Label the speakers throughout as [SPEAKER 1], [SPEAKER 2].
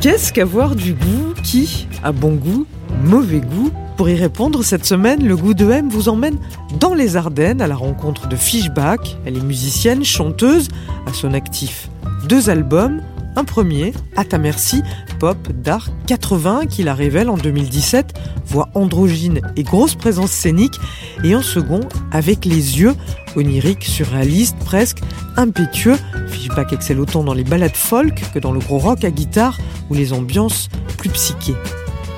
[SPEAKER 1] Qu'est-ce qu'avoir du goût Qui a bon goût Mauvais goût Pour y répondre, cette semaine, le goût de M vous emmène dans les Ardennes à la rencontre de Fishback. Elle est musicienne, chanteuse, à son actif deux albums. Un premier, À ta merci, pop d'art 80 qui la révèle en 2017, voix androgyne et grosse présence scénique, et en second, Avec les yeux, onirique, surréaliste, presque impétueux. Fishback excelle autant dans les ballades folk que dans le gros rock à guitare ou les ambiances plus psychées.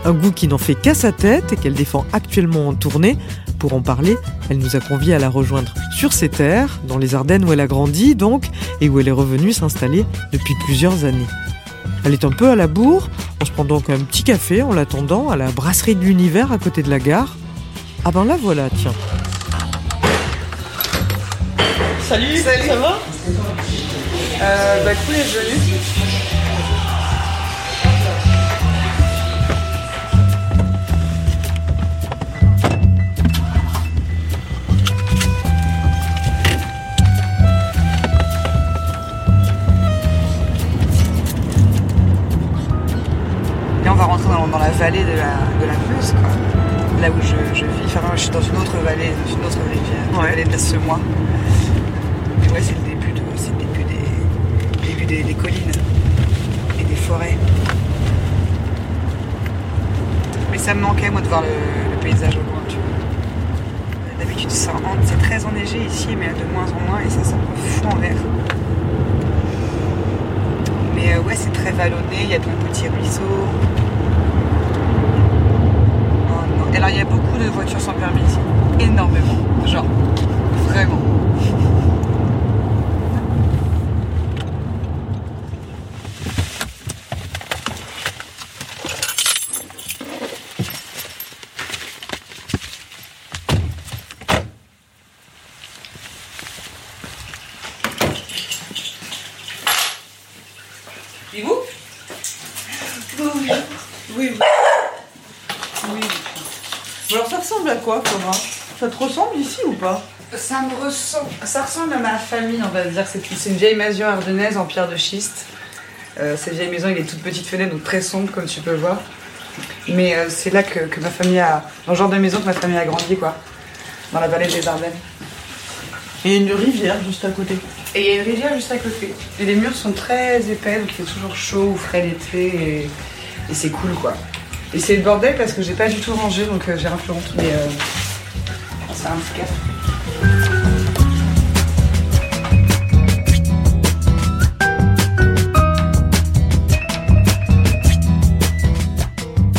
[SPEAKER 1] Un goût qui n'en fait qu'à sa tête et qu'elle défend actuellement en tournée. Pour en parler, elle nous a conviés à la rejoindre sur ses terres, dans les Ardennes où elle a grandi donc, et où elle est revenue s'installer depuis plusieurs années. Elle est un peu à la bourre, on se prend donc un petit café en l'attendant à la brasserie de l'univers à côté de la gare. Ah ben là voilà, tiens.
[SPEAKER 2] Salut, Salut. ça va? Euh, Bah cool, est vallée de la, de la Meuse, quoi. Là où je, je vis. Enfin, je suis dans une autre vallée, dans une autre rivière, ouais. la vallée de la Semois. Et ouais, c'est le début, de, c'est le début, des, début des, des, collines et des forêts. Mais ça me manquait, moi, de voir le, le paysage au loin, tu vois. D'habitude, c'est très enneigé ici, mais de moins en moins, et ça, ça me fout en l'air. Mais euh, ouais, c'est très vallonné, il y a de petits ruisseaux. Alors il y a beaucoup de voitures sans permis ici. Énormément. Genre, vraiment. Et vous Oui, oui. Oui. Alors ça ressemble à quoi, Cora Ça ou pas?
[SPEAKER 3] Ça me ressemble, ça ressemble à ma famille, on va dire. C'est une vieille maison ardennaise en pierre de schiste. Euh, cette vieille maison, il est toute petite fenêtre, donc très sombre, comme tu peux voir. Mais euh, c'est là que, que, ma famille a, dans le genre de maison que ma famille a grandi, quoi. Dans la vallée des Ardennes.
[SPEAKER 2] Et il y a une rivière juste à côté.
[SPEAKER 3] Et il y a une rivière juste à côté. Et les murs sont très épais, donc il fait toujours chaud ou frais l'été, et, et c'est cool, quoi. Et c'est le bordel parce que j'ai pas du tout rangé, donc euh, j'ai un peu honte. Mais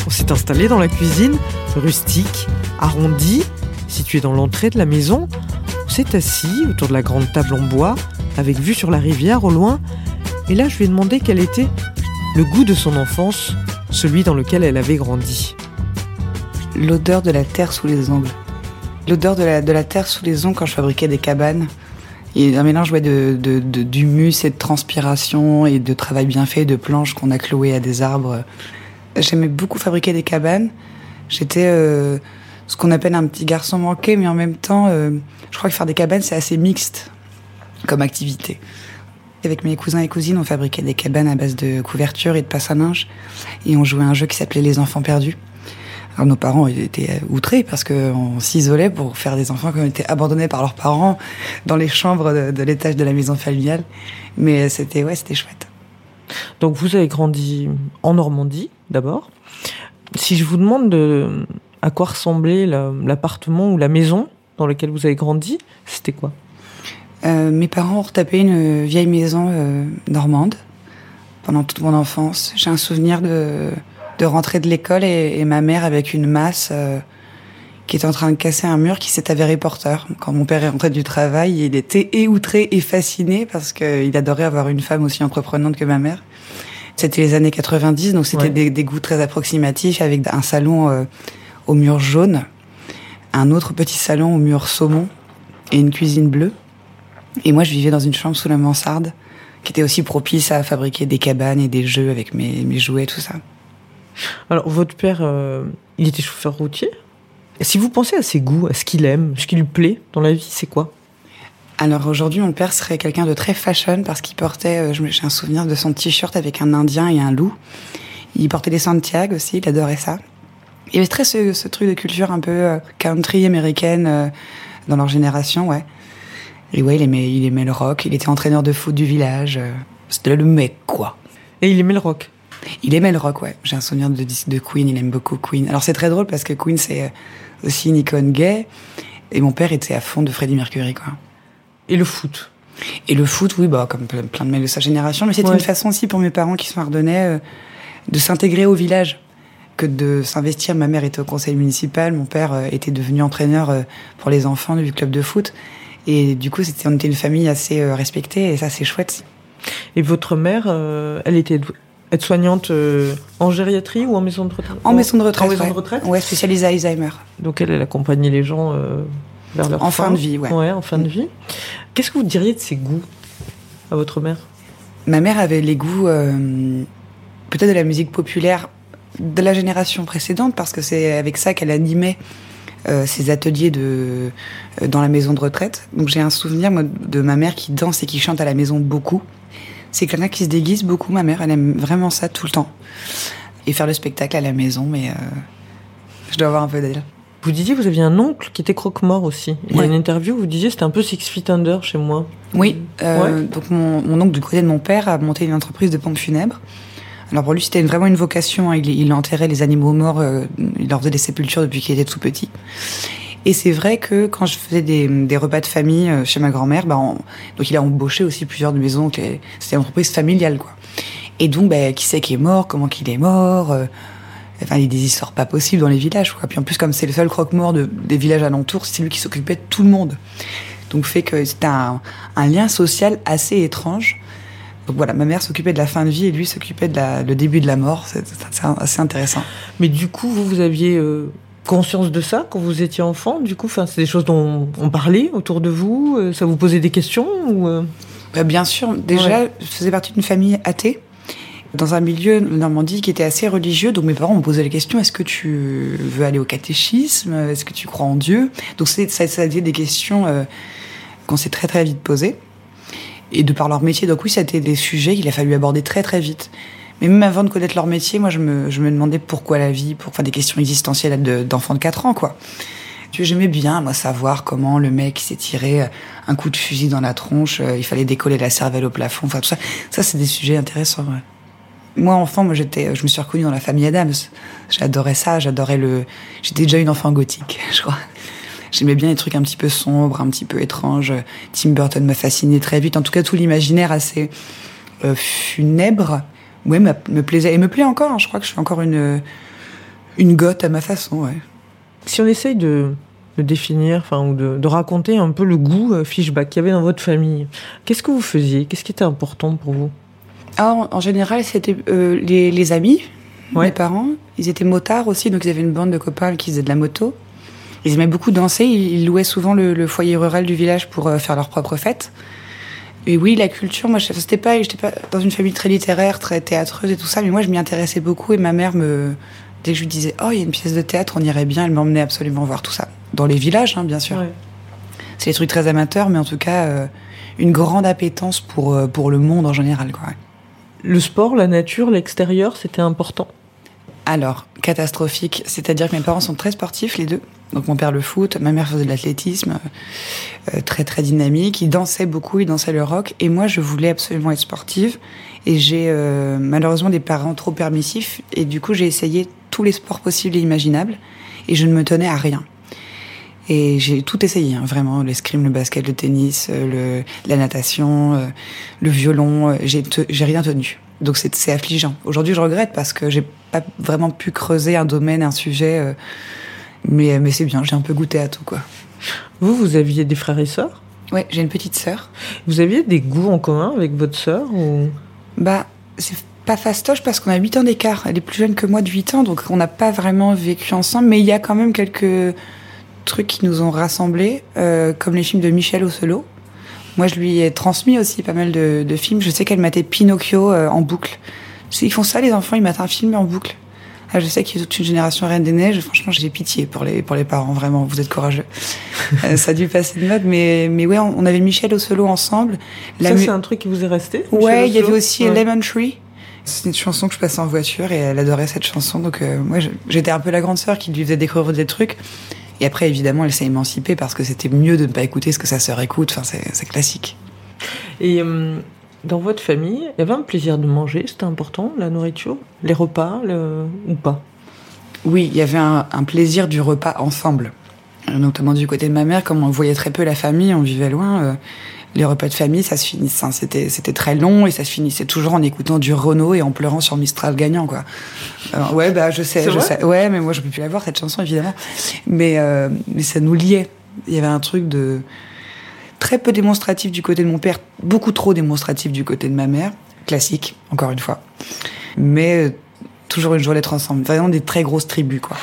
[SPEAKER 1] On s'est installé dans la cuisine, rustique, arrondie, située dans l'entrée de la maison. On s'est assis autour de la grande table en bois, avec vue sur la rivière au loin. Et là, je lui ai demandé quel était le goût de son enfance, celui dans lequel elle avait grandi.
[SPEAKER 3] L'odeur de la terre sous les ongles. L'odeur de la, de la terre sous les ongles quand je fabriquais des cabanes. Et un mélange ouais, de, de, d'humus et de transpiration et de travail bien fait, de planches qu'on a clouées à des arbres. J'aimais beaucoup fabriquer des cabanes. J'étais euh, ce qu'on appelle un petit garçon manqué, mais en même temps, euh, je crois que faire des cabanes, c'est assez mixte comme activité. Avec mes cousins et cousines, on fabriquait des cabanes à base de couvertures et de passe à linge. Et on jouait à un jeu qui s'appelait Les Enfants Perdus. Alors nos parents étaient outrés parce qu'on s'isolait pour faire des enfants qui ont été abandonnés par leurs parents dans les chambres de, de l'étage de la maison familiale. Mais c'était ouais, c'était chouette.
[SPEAKER 1] Donc vous avez grandi en Normandie d'abord. Si je vous demande de, à quoi ressemblait l'appartement ou la maison dans lequel vous avez grandi, c'était quoi?
[SPEAKER 3] Euh, mes parents ont retapé une vieille maison euh, normande pendant toute mon enfance. J'ai un souvenir de, de rentrer de l'école et, et, ma mère avec une masse euh, qui était en train de casser un mur qui s'est avéré porteur. Quand mon père est rentré du travail, il était éoutré et fasciné parce qu'il adorait avoir une femme aussi entreprenante que ma mère. C'était les années 90, donc c'était
[SPEAKER 1] Ouais.
[SPEAKER 3] des, des goûts très approximatifs avec un salon euh, au mur jaune, un autre petit salon au mur saumon et une cuisine bleue. Et moi, je vivais dans une chambre sous la mansarde qui était aussi propice à fabriquer des cabanes et des jeux avec mes, mes jouets, tout ça.
[SPEAKER 1] Alors, votre père, euh, il était chauffeur routier. Si vous pensez à ses goûts, à ce qu'il aime, ce qui lui plaît dans la vie, c'est quoi?
[SPEAKER 3] Alors aujourd'hui, mon père serait quelqu'un de très fashion parce qu'il portait, euh, j'ai un souvenir de son t-shirt avec un indien et un loup. Il portait des Santiago aussi, il adorait ça. Il y avait très ce, ce truc de culture un peu euh, country américaine dans leur génération, ouais. Et ouais, il aimait, il aimait le rock, il était entraîneur de foot du village. C'était le mec, quoi.
[SPEAKER 1] Et il aimait le rock.
[SPEAKER 3] Il aimait le rock, ouais. J'ai un souvenir de de Queen, il aime beaucoup Queen. Alors c'est très drôle parce que Queen, c'est euh, aussi une icône gay. Et mon père était à fond de Freddie Mercury, quoi.
[SPEAKER 1] Et le foot.
[SPEAKER 3] Et le foot, oui, bah, comme ple- plein de mecs de sa génération. Mais c'était
[SPEAKER 1] Ouais.
[SPEAKER 3] une façon aussi pour mes parents qui sont ardennais euh, de s'intégrer au village que de s'investir. Ma mère était au conseil municipal, mon père euh, était devenu entraîneur euh, pour les enfants du club de foot. Et du coup, c'était, on était une famille assez respectée et ça, c'est chouette.
[SPEAKER 1] Et votre mère, elle était aide-soignante euh, en gériatrie ou en maison de retraite
[SPEAKER 3] En maison de retraite.
[SPEAKER 1] En maison
[SPEAKER 3] ouais.
[SPEAKER 1] de retraite
[SPEAKER 3] Ouais, spécialisée à Alzheimer.
[SPEAKER 1] Donc elle, elle accompagnait les gens euh, vers leur
[SPEAKER 3] En fin de vie, ouais.
[SPEAKER 1] Ouais, en fin de vie. Qu'est-ce que vous diriez de ses goûts à votre mère?
[SPEAKER 3] Ma mère avait les goûts euh, peut-être de la musique populaire de la génération précédente parce que c'est avec ça qu'elle animait euh, ses ateliers de euh, dans la maison de retraite. Donc j'ai un souvenir moi, de ma mère qui danse et qui chante à la maison beaucoup. C'est quelqu'un qui se déguise beaucoup. Ma mère, elle aime vraiment ça tout le temps et faire le spectacle à la maison. Mais euh, je dois avoir un peu d'elle.
[SPEAKER 1] Vous disiez que vous aviez un oncle qui était croque-mort aussi. Il y a une interview où vous disiez que c'était un peu Six Feet Under chez moi.
[SPEAKER 3] Oui, euh,
[SPEAKER 1] Ouais.
[SPEAKER 3] donc mon, mon oncle du côté de mon père a monté une entreprise de pompes funèbres. Alors pour lui, c'était vraiment une vocation. hein. Il, il enterrait les animaux morts, euh, il leur faisait des sépultures depuis qu'il était tout petit. Et c'est vrai que quand je faisais des, repas de famille euh, chez ma grand-mère, bah, on- donc il a embauché aussi plusieurs de mes oncles. C'était une entreprise familiale, quoi. Et donc, bah, qui c'est qui est mort, comment qu'il est mort. euh, Enfin, il y a des histoires pas possibles dans les villages, quoi. Puis en plus, comme c'est le seul croque-mort de- des villages alentours, c'est lui qui s'occupait de tout le monde. Donc fait que c'était un, lien social assez étrange. Donc voilà, ma mère s'occupait de la fin de vie et lui s'occupait de la, le début de la mort. C'est assez intéressant.
[SPEAKER 1] Mais du coup, vous, vous aviez euh, conscience de ça quand vous étiez enfant Du coup, enfin, c'est des choses dont on parlait autour de vous euh, Ça vous posait des questions ou euh?
[SPEAKER 3] Bah, bien sûr, déjà, je faisais partie d'une famille athée, dans un milieu Normandie qui était assez religieux. Donc mes parents me posaient la question est-ce que tu veux aller au catéchisme? Est-ce que tu crois en Dieu? Donc c'est- ça, ça a été des questions euh, qu'on s'est très très vite posées. Et de par leur métier, donc oui, ça a été des sujets qu'il a fallu aborder très très vite. Mais même avant de connaître leur métier, moi je me, je me demandais pourquoi la vie, pour enfin, des questions existentielles de- d'enfants de 4 ans, quoi. J'aimais bien, moi, savoir comment le mec s'est tiré euh, un coup de fusil dans la tronche, euh, il fallait décoller la cervelle au plafond, enfin tout ça. Ça, c'est des sujets intéressants, ouais. Moi, enfant, moi, j'étais, je me suis reconnue dans la famille Adams. J'adorais ça, j'adorais le, j'étais déjà une enfant gothique, je crois. J'aimais bien les trucs un petit peu sombres, un petit peu étranges. Tim Burton m'a fasciné très vite. En tout cas, tout l'imaginaire assez euh, funèbre, ouais, me plaisait et me plaît encore. hein. Je crois que je suis encore une une goth à ma façon, ouais.
[SPEAKER 1] Si on essaye de, de définir, enfin, ou de, de raconter un peu le goût euh, Fishback qu'il y avait dans votre famille, qu'est-ce que vous faisiez? Qu'est-ce qui était important pour vous?
[SPEAKER 3] Ah, en, général, c'était euh, les, les amis,
[SPEAKER 1] Ouais.
[SPEAKER 3] mes parents. Ils étaient motards aussi, donc ils avaient une bande de copains qui faisaient de la moto. Ils aimaient beaucoup danser. Ils, ils louaient souvent le, le foyer rural du village pour euh, faire leurs propres fêtes. Et oui, la culture, moi, je- c'était pas, j'étais pas dans une famille très littéraire, très théâtreuse et tout ça, mais moi, je m'y intéressais beaucoup. Et ma mère me, dès que je lui disais, oh, il y a une pièce de théâtre, on irait bien, elle m'emmenait absolument voir tout ça. Dans les villages, hein, bien sûr.
[SPEAKER 1] Ouais.
[SPEAKER 3] C'est des trucs très amateurs, mais en tout cas, euh, une grande appétence pour, euh, pour le monde en général, quoi.
[SPEAKER 1] Le sport, la nature, l'extérieur, c'était important?
[SPEAKER 3] Alors, catastrophique, c'est-à-dire que mes parents sont très sportifs, les deux. Donc mon père le foot, ma mère faisait de l'athlétisme, euh, très très dynamique. Ils dansaient beaucoup, ils dansaient le rock, et moi je voulais absolument être sportive. Et j'ai euh, malheureusement des parents trop permissifs, et du coup j'ai essayé tous les sports possibles et imaginables, et je ne me tenais à rien. Et j'ai tout essayé, hein, vraiment, l'escrime, le basket, le tennis, euh, le, la natation, euh, le violon, euh, j'ai te- rien tenu. Donc c'est affligeant. Aujourd'hui, je regrette parce que j'ai pas vraiment pu creuser un domaine, un sujet. Mais, mais c'est bien, j'ai un peu goûté à tout, quoi.
[SPEAKER 1] Vous, vous aviez des frères et sœurs?
[SPEAKER 3] Ouais, j'ai une petite sœur.
[SPEAKER 1] Vous aviez des goûts en commun avec votre sœur ou...
[SPEAKER 3] Bah, c'est pas fastoche parce qu'on a 8 ans d'écart. Elle est plus jeune que moi de 8 ans, donc on n'a pas vraiment vécu ensemble, mais il y a quand même quelques trucs qui nous ont rassemblés, euh, comme les films de Michel Ocelot. Moi, je lui ai transmis aussi pas mal de, de films. Je sais qu'elle matait Pinocchio euh, en boucle. Ils font ça, les enfants, ils matent un film en boucle. Ah, je sais qu'il y a toute une génération Reine des Neiges. Franchement, j'ai pitié pour les, pour les parents, vraiment. Vous êtes courageux. Euh, ça a dû passer de mode, mais, mais ouais, on, on avait Michel Ocelot ensemble. La
[SPEAKER 1] Ça,
[SPEAKER 3] mu-
[SPEAKER 1] c'est un truc qui vous est resté
[SPEAKER 3] Ouais, il y avait aussi
[SPEAKER 1] Ouais.
[SPEAKER 3] Lemon Tree. C'est une chanson que je passais en voiture et elle adorait cette chanson. Donc, euh, moi, j'étais un peu la grande sœur qui lui faisait découvrir des trucs. Et après, évidemment, elle s'est émancipée parce que c'était mieux de ne pas écouter ce que sa sœur écoute. Enfin, c'est c'est classique.
[SPEAKER 1] Et euh, dans votre famille, il y avait un plaisir de manger, c'était important, la nourriture Les repas, le... ou pas?
[SPEAKER 3] Oui, il y avait un, un plaisir du repas ensemble. Euh, Notamment du côté de ma mère, comme on voyait très peu la famille, on vivait loin. euh, les repas de famille, ça se finissait, c'était, c'était très long et ça se finissait toujours en écoutant du Renault et en pleurant sur Mistral gagnant, quoi. Euh, ouais, bah, je sais, je. Ouais, mais moi, je peux plus la voir, cette chanson, évidemment. Mais, euh, mais ça nous liait. Il y avait un truc de très peu démonstratif du côté de mon père, beaucoup trop démonstratif du côté de ma mère. Classique, encore une fois. Mais euh, toujours une joie d'être ensemble. Vraiment des très grosses tribus, quoi.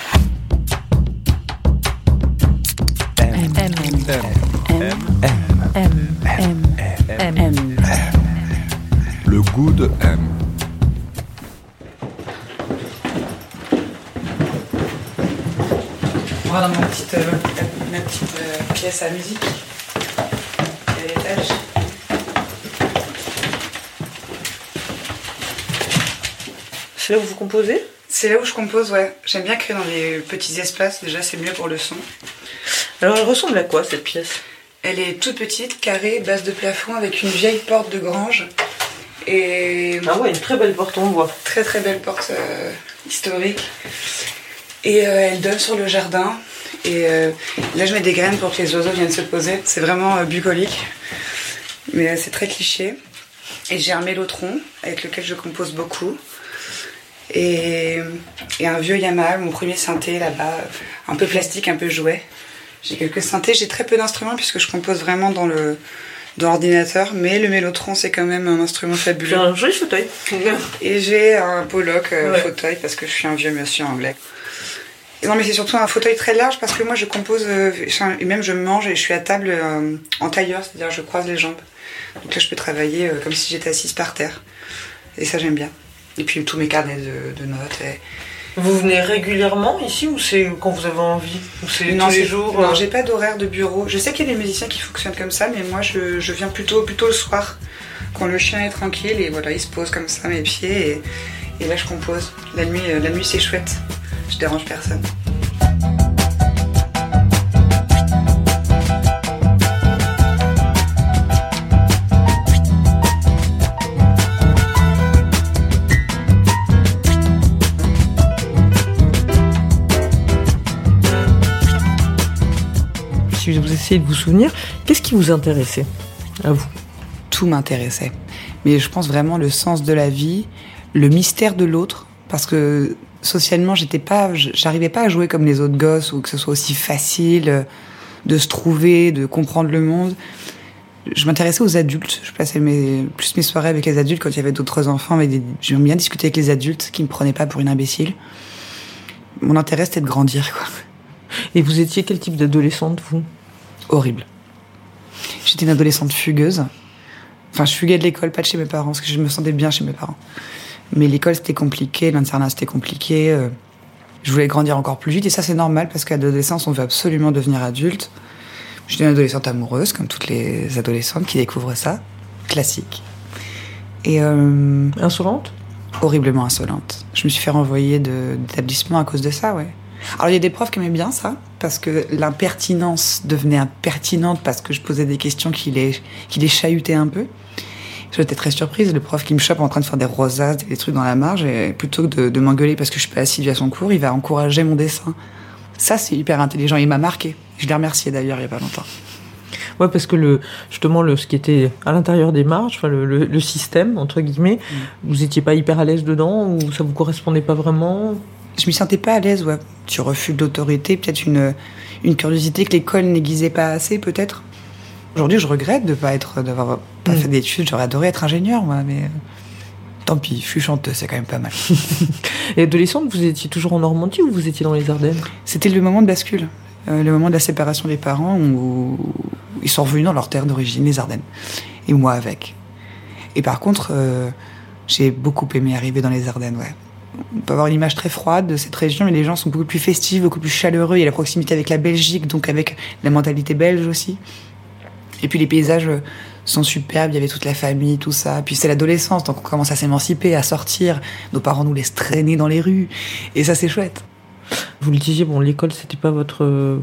[SPEAKER 4] M, M, M, M, M, M, M.
[SPEAKER 5] Le goût de M.
[SPEAKER 3] On va dans ma petite, euh, ma petite euh, pièce à musique. L'étage.
[SPEAKER 1] C'est là où vous composez?
[SPEAKER 3] C'est là où je compose, ouais. J'aime bien créer dans les petits espaces. Déjà, c'est mieux pour le son.
[SPEAKER 1] Alors elle ressemble à quoi cette pièce?
[SPEAKER 3] Elle est toute petite, carrée, base de plafond, avec une vieille porte de grange. Et
[SPEAKER 1] Ah ouais, une très belle porte en bois.
[SPEAKER 3] très très belle porte euh, historique. Et euh, elle donne sur le jardin. Et euh, là, je mets des graines pour que les oiseaux viennent se poser. C'est vraiment euh, bucolique. Mais euh, c'est très cliché. Et j'ai un mélotron avec lequel je compose beaucoup. Et, et un vieux Yamaha, mon premier synthé là-bas, un peu plastique, un peu jouet. J'ai quelques synthés, j'ai très peu d'instruments puisque je compose vraiment dans le dans l'ordinateur, mais le mélotron c'est quand même un instrument
[SPEAKER 1] J'ai
[SPEAKER 3] fabuleux.
[SPEAKER 1] un joli fauteuil.
[SPEAKER 3] Et j'ai un Pollock
[SPEAKER 1] Ouais.
[SPEAKER 3] fauteuil parce que je suis un vieux monsieur anglais. Non mais c'est surtout un fauteuil très large parce que moi je compose, euh, et même je mange et je suis à table euh, en tailleur, c'est-à-dire je croise les jambes. Donc là je peux travailler euh, comme si j'étais assise par terre. Et ça j'aime bien. Et puis tous mes carnets de, de notes. Et...
[SPEAKER 1] Vous venez régulièrement ici ou c'est quand vous avez envie? Ou c'est tous les jours
[SPEAKER 3] Non, j'ai pas d'horaire de bureau. Je sais qu'il y a des musiciens qui fonctionnent comme ça, mais moi je, je viens plutôt, plutôt le soir, quand le chien est tranquille et voilà, il se pose comme ça à mes pieds et, et là je compose. La nuit, la nuit c'est chouette. Je dérange personne.
[SPEAKER 1] Si vous essayez de vous souvenir, qu'est-ce qui vous intéressait à vous?
[SPEAKER 3] Tout m'intéressait. Mais je pense vraiment le sens de la vie, le mystère de l'autre, parce que socialement, j'étais pas, j'arrivais pas à jouer comme les autres gosses ou que ce soit aussi facile euh, de se trouver, de comprendre le monde. Je m'intéressais aux adultes. Je passais mes, plus mes soirées avec les adultes quand il y avait d'autres enfants. Des, j'aime bien discuter avec les adultes qui me prenaient pas pour une imbécile. Mon intérêt, c'était de grandir, quoi.
[SPEAKER 1] Et vous étiez quel type d'adolescente, vous?
[SPEAKER 3] Horrible. J'étais une adolescente fugueuse. Enfin, je fuguais de l'école, pas de chez mes parents, parce que je me sentais bien chez mes parents. Mais l'école, c'était compliqué, l'internat, c'était compliqué. euh, Je voulais grandir encore plus vite, et ça, c'est normal, parce qu'à l'adolescence, on veut absolument devenir adulte. J'étais une adolescente amoureuse, comme toutes les adolescentes qui découvrent ça. Classique. Et euh,
[SPEAKER 1] Insolente?
[SPEAKER 3] Horriblement insolente. Je me suis fait renvoyer d'établissement à cause de ça, ouais. Alors il y a des profs qui aimaient bien ça, parce que l'impertinence devenait impertinente parce que je posais des questions qui les, qui les chahutaient un peu. J'étais très surprise, le prof qui me chope en train de faire des rosaces, des trucs dans la marge, et plutôt que de, de m'engueuler parce que je suis pas assidue à son cours, il va encourager mon dessin. Ça, c'est hyper intelligent, il m'a marqué. Je l'ai remercié d'ailleurs il y a pas longtemps.
[SPEAKER 1] Ouais, parce que le, justement, le, ce qui était à l'intérieur des marges, enfin, le, le- le système, entre guillemets, vous étiez pas hyper à l'aise dedans ou ça vous correspondait pas vraiment?
[SPEAKER 3] Je m'y sentais pas à l'aise, ouais. Tu refus d'autorité, peut-être une, une curiosité que l'école n'aiguisait pas assez, peut-être? Aujourd'hui, je regrette de pas être, d'avoir pas
[SPEAKER 1] Mm.
[SPEAKER 3] fait d'études. J'aurais adoré être ingénieur, moi, mais euh, tant pis. Je suis chanteuse, c'est quand même pas mal.
[SPEAKER 1] Et adolescente, vous étiez toujours en Normandie ou vous étiez dans les Ardennes?
[SPEAKER 3] C'était le moment de bascule, euh, le moment de la séparation des parents où ils sont revenus dans leur terre d'origine, les Ardennes, et moi avec. Et par contre, euh, j'ai beaucoup aimé arriver dans les Ardennes, ouais. On peut avoir une image très froide de cette région, mais les gens sont beaucoup plus festifs, beaucoup plus chaleureux. Il y a la proximité avec la Belgique, donc avec la mentalité belge aussi. Et puis les paysages euh, sont superbes, il y avait toute la famille, tout ça. Puis c'est l'adolescence, donc on commence à s'émanciper, à sortir. Nos parents nous laissent traîner dans les rues. Et ça, c'est chouette.
[SPEAKER 1] Vous le disiez, bon, l'école, c'était pas votre euh,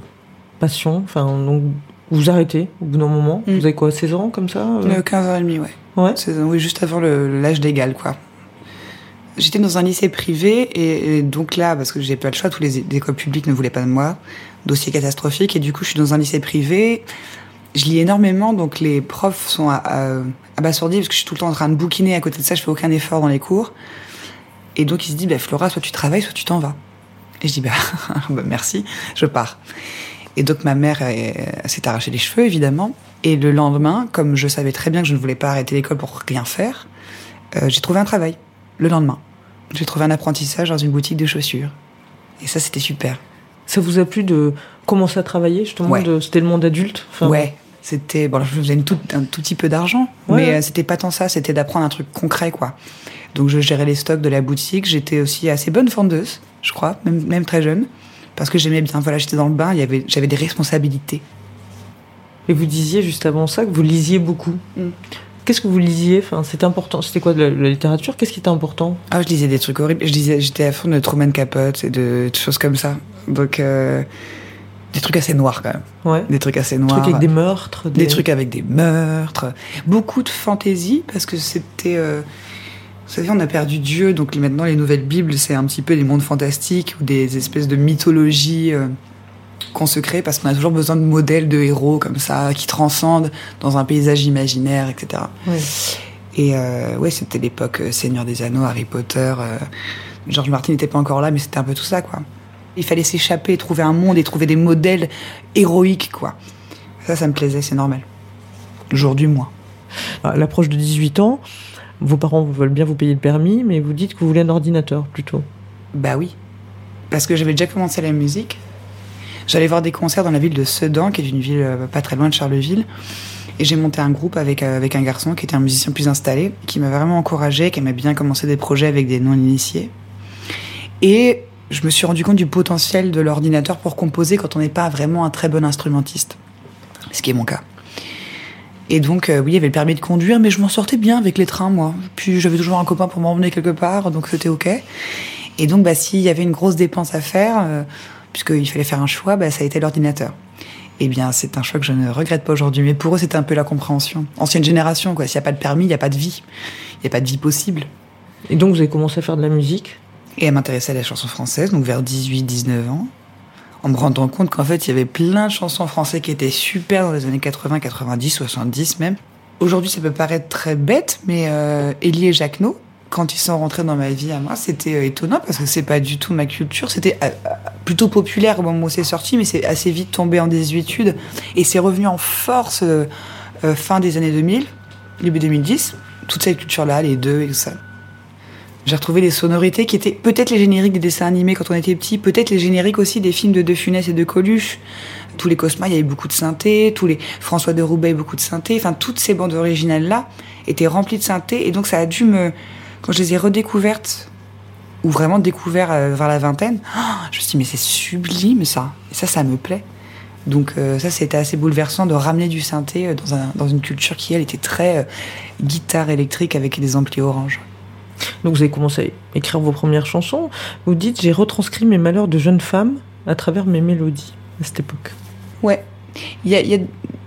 [SPEAKER 1] passion. Enfin, donc, vous arrêtez au bout d'un moment.
[SPEAKER 3] Mm.
[SPEAKER 1] Vous avez quoi, 16 ans, comme ça euh
[SPEAKER 3] Euh, 15 ans et demi, ouais.
[SPEAKER 1] Ouais.
[SPEAKER 3] C'est- Oui, juste avant l'âge d'égal, quoi. J'étais dans un lycée privé et, et donc là, parce que j'ai pas le choix, tous les écoles publiques ne voulaient pas de moi, dossier catastrophique, et du coup je suis dans un lycée privé. Je lis énormément, donc les profs sont abasourdis parce que je suis tout le temps en train de bouquiner. À côté de ça, je fais aucun effort dans les cours. Et donc il se dit, bah, Flora, soit tu travailles, soit tu t'en vas. Et je dis, bah, bah, merci, je pars. Et donc ma mère s'est arraché les cheveux, évidemment. Et le lendemain, comme je savais très bien que je ne voulais pas arrêter l'école pour rien faire, euh, j'ai trouvé un travail. Le lendemain, j'ai trouvé un apprentissage dans une boutique de chaussures. Et ça, c'était super.
[SPEAKER 1] Ça vous a plu de commencer à travailler, justement
[SPEAKER 3] Ouais.
[SPEAKER 1] de- C'était le monde adulte Enfin,
[SPEAKER 3] ouais, c'était bon. Je faisais une tout- un tout petit peu d'argent,
[SPEAKER 1] Ouais,
[SPEAKER 3] mais euh, c'était pas tant ça. C'était d'apprendre un truc concret, quoi. Donc je gérais les stocks de la boutique. J'étais aussi assez bonne vendeuse, je crois, même, même très jeune, parce que j'aimais bien. Voilà, j'étais dans le bain. Il y avait, j'avais des responsabilités.
[SPEAKER 1] Et vous disiez juste avant ça que vous lisiez beaucoup.
[SPEAKER 3] Mm.
[SPEAKER 1] Qu'est-ce que vous lisiez? Enfin, c'était important. C'était quoi de la, de la littérature? Qu'est-ce qui était important?
[SPEAKER 3] Ah, je lisais des trucs horribles. Je lisais, j'étais à fond de Truman Capote et de, de choses comme ça. Donc, euh, des trucs assez noirs quand même.
[SPEAKER 1] Ouais.
[SPEAKER 3] Des trucs assez
[SPEAKER 1] Des
[SPEAKER 3] noirs.
[SPEAKER 1] trucs avec des meurtres.
[SPEAKER 3] Des trucs avec des meurtres. Beaucoup de fantaisie parce que c'était. euh, vous savez, on a perdu Dieu, donc maintenant les nouvelles Bibles, c'est un petit peu des mondes fantastiques ou des espèces de mythologies euh, qu'on se crée parce qu'on a toujours besoin de modèles de héros comme ça qui transcendent dans un paysage imaginaire, etc.
[SPEAKER 1] Ouais.
[SPEAKER 3] Et euh, ouais, c'était l'époque euh, Seigneur des Anneaux, Harry Potter. euh, George Martin n'était pas encore là, mais c'était un peu tout ça, quoi. Il fallait s'échapper, trouver un monde et trouver des modèles héroïques, quoi. Ça, ça me plaisait, c'est normal. Aujourd'hui, moins.
[SPEAKER 1] À l'approche de 18 ans, vos parents veulent bien vous payer le permis, mais vous dites que vous voulez un ordinateur plutôt.
[SPEAKER 3] Bah oui. Parce que j'avais déjà commencé la musique. J'allais voir des concerts dans la ville de Sedan, qui est une ville euh, pas très loin de Charleville. Et j'ai monté un groupe avec, euh, avec un garçon qui était un musicien plus installé, qui m'a vraiment encouragé, qui aimait bien commencer des projets avec des non-initiés. Et je me suis rendu compte du potentiel de l'ordinateur pour composer quand on n'est pas vraiment un très bon instrumentiste. Ce qui est mon cas. Et donc, euh, oui, il y avait le permis de conduire, mais je m'en sortais bien avec les trains, moi. Puis j'avais toujours un copain pour m'emmener quelque part, donc c'était OK. Et donc, bah, s'il y avait une grosse dépense à faire, euh, puisqu'il fallait faire un choix, bah, ça a été l'ordinateur. Eh bien, c'est un choix que je ne regrette pas aujourd'hui, mais pour eux, c'était un peu la compréhension. Ancienne génération, quoi. S'il n'y a pas de permis, il n'y a pas de vie. Il n'y a pas de vie possible.
[SPEAKER 1] Et donc vous avez commencé à faire de la musique?
[SPEAKER 3] Et à m'intéresser à la chanson française, donc vers 18-19 ans, en me rendant compte qu'en fait, il y avait plein de chansons françaises qui étaient super dans les années 80, 90, 70 même. Aujourd'hui, ça peut paraître très bête, mais euh, Élie et Jacquenot, quand ils sont rentrés dans ma vie à moi, c'était euh, étonnant parce que c'est pas du tout ma culture. C'était euh, plutôt populaire au moment où c'est sorti, mais c'est assez vite tombé en désuétude. Et c'est revenu en force euh, fin des années 2000, début 2010. Toute cette culture-là, les deux et tout ça. J'ai retrouvé des sonorités qui étaient peut-être les génériques des dessins animés quand on était petit, peut-être les génériques aussi des films de De Funès et de Coluche. Tous les Cosma, il y avait beaucoup de synthé, tous les François de Roubaix, beaucoup de synthé. Enfin, toutes ces bandes originales-là étaient remplies de synthé. Et donc, ça a dû me. Quand je les ai redécouvertes, ou vraiment découvertes euh, vers la vingtaine, oh, je me suis dit, mais c'est sublime ça. Et ça, ça me plaît. Donc, euh, ça, c'était assez bouleversant de ramener du synthé euh, dans, un, dans une culture qui, elle, était très guitare électrique avec des amplis orange.
[SPEAKER 1] Donc vous avez commencé à écrire vos premières chansons. Vous dites j'ai retranscrit mes malheurs de jeune femme à travers mes mélodies à cette époque.
[SPEAKER 3] Ouais. Il y a,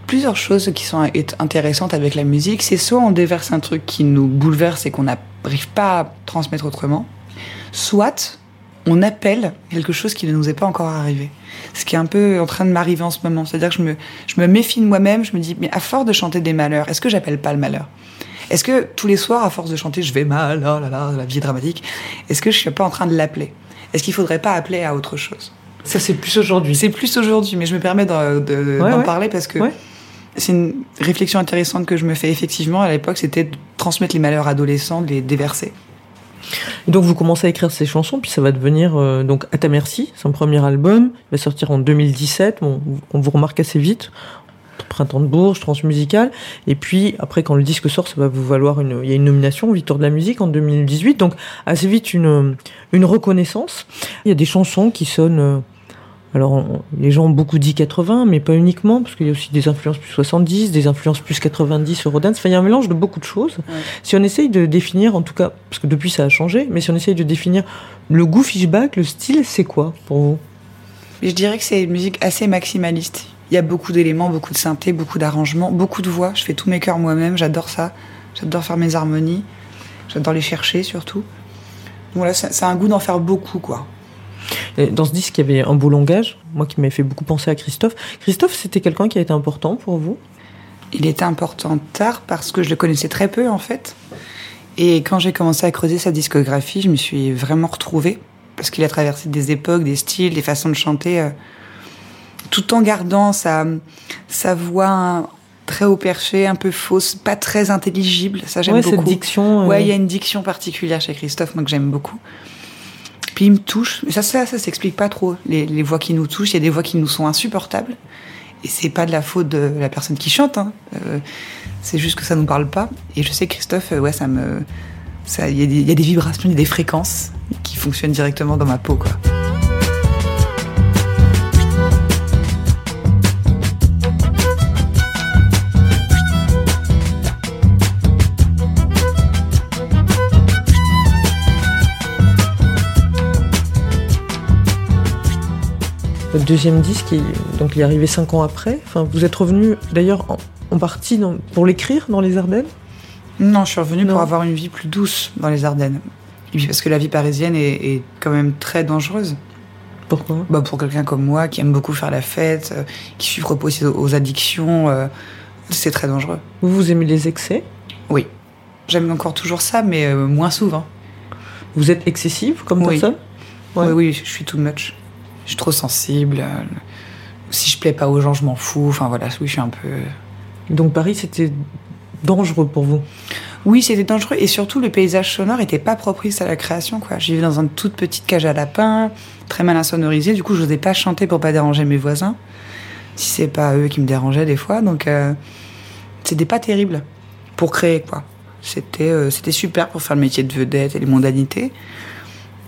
[SPEAKER 3] plusieurs choses qui sont int- intéressantes avec la musique. C'est soit on déverse un truc qui nous bouleverse et qu'on n'arrive pas à transmettre autrement, soit on appelle quelque chose qui ne nous est pas encore arrivé. Ce qui est un peu en train de m'arriver en ce moment. C'est-à-dire que je me, je me méfie de moi-même, je me dis, mais à force de chanter des malheurs, est-ce que j'appelle pas le malheur? Est-ce que tous les soirs, à force de chanter, je vais mal, oh là là, la vie est dramatique, est-ce que je suis pas en train de l'appeler? Est-ce qu'il faudrait pas appeler à autre chose?
[SPEAKER 1] Ça, c'est plus aujourd'hui.
[SPEAKER 3] C'est plus aujourd'hui, mais je me permets d'en de,
[SPEAKER 1] Ouais,
[SPEAKER 3] d'en
[SPEAKER 1] ouais.
[SPEAKER 3] parler parce que
[SPEAKER 1] Ouais.
[SPEAKER 3] c'est une réflexion intéressante que je me fais. Effectivement, à l'époque, c'était de transmettre les malheurs adolescents, de les déverser.
[SPEAKER 1] Donc vous commencez à écrire ces chansons, puis ça va devenir euh, donc à ta merci, son premier album, il va sortir en 2017. Bon, on vous remarque assez vite. Printemps de Bourges, Transmusical, et puis après quand le disque sort, ça va vous valoir une, il y a une nomination, Victoire de la musique en 2018, donc assez vite une une reconnaissance. Il y a des chansons qui sonnent, euh, alors on- les gens ont beaucoup dit 80, mais pas uniquement, parce qu'il y a aussi des influences plus 70, des influences plus 90 Eurodance. Enfin, il y a un mélange de beaucoup de choses. Si on essaye de définir, en tout cas, parce que depuis ça a changé, mais si on essaye de définir le goût fishback, le style, c'est quoi pour vous?
[SPEAKER 3] Je dirais que c'est une musique assez maximaliste. Il y a beaucoup d'éléments, beaucoup de synthé, beaucoup d'arrangements, beaucoup de voix. Je fais tous mes chœurs moi-même, j'adore ça. J'adore faire mes harmonies. J'adore les chercher surtout. Voilà, c'est c'est un goût d'en faire beaucoup, quoi.
[SPEAKER 1] Dans ce disque, il y avait un beau langage, moi qui m'avait fait beaucoup penser à Christophe. Christophe, c'était quelqu'un qui a été important pour vous?
[SPEAKER 3] Il était important tard parce que je le connaissais très peu en fait. Et quand j'ai commencé à creuser sa discographie, je me suis vraiment retrouvée parce qu'il a traversé des époques, des styles, des façons de chanter, euh, tout en gardant sa, sa voix très haut perché, un peu fausse, pas très intelligible. Ça j'aime
[SPEAKER 1] Ouais,
[SPEAKER 3] beaucoup.
[SPEAKER 1] cette diction. euh,
[SPEAKER 3] Ouais, il y a une diction particulière chez Christophe, moi que j'aime beaucoup. Puis il me touche. Ça, ça, ça s'explique pas trop. Les, les voix qui nous touchent, il y a des voix qui nous sont insupportables. Et c'est pas de la faute de la personne qui chante. hein. Euh, c'est juste que ça nous parle pas. Et je sais Christophe, euh, ouais, ça me, ça, il y, a des- il y a des vibrations, il y a des fréquences qui fonctionnent directement dans ma peau, quoi.
[SPEAKER 1] Deuxième disque, il, donc il est arrivé cinq ans après. Enfin, vous êtes revenu d'ailleurs en, en partie dans- pour l'écrire dans les Ardennes?
[SPEAKER 3] Non, je suis revenue
[SPEAKER 1] Non.
[SPEAKER 3] pour avoir une vie plus douce dans les Ardennes. Et puis parce que la vie parisienne est, est quand même très dangereuse.
[SPEAKER 1] Pourquoi?
[SPEAKER 3] Bah, pour quelqu'un comme moi qui aime beaucoup faire la fête, euh, qui suit repos aux, aux addictions, euh, c'est très dangereux.
[SPEAKER 1] Vous, vous aimez les excès?
[SPEAKER 3] Oui. J'aime encore toujours ça, mais euh, moins souvent.
[SPEAKER 1] Vous êtes excessive comme
[SPEAKER 3] Oui.
[SPEAKER 1] personne? Ouais.
[SPEAKER 3] Oui, oui, je suis too much. Je suis trop sensible. euh, si je plais pas aux gens, je m'en fous. Enfin voilà, oui, je suis un peu.
[SPEAKER 1] Donc Paris, c'était dangereux pour vous?
[SPEAKER 3] Oui, c'était dangereux et surtout le paysage sonore était pas propice à la création. Quoi. Je vivais dans une toute petite cage à lapins, très mal insonorisée. Du coup, je n'osais pas chanter pour pas déranger mes voisins. Si c'est pas eux qui me dérangeaient des fois, donc euh, c'était pas terrible pour créer quoi. C'était euh, c'était super pour faire le métier de vedette et les mondanités,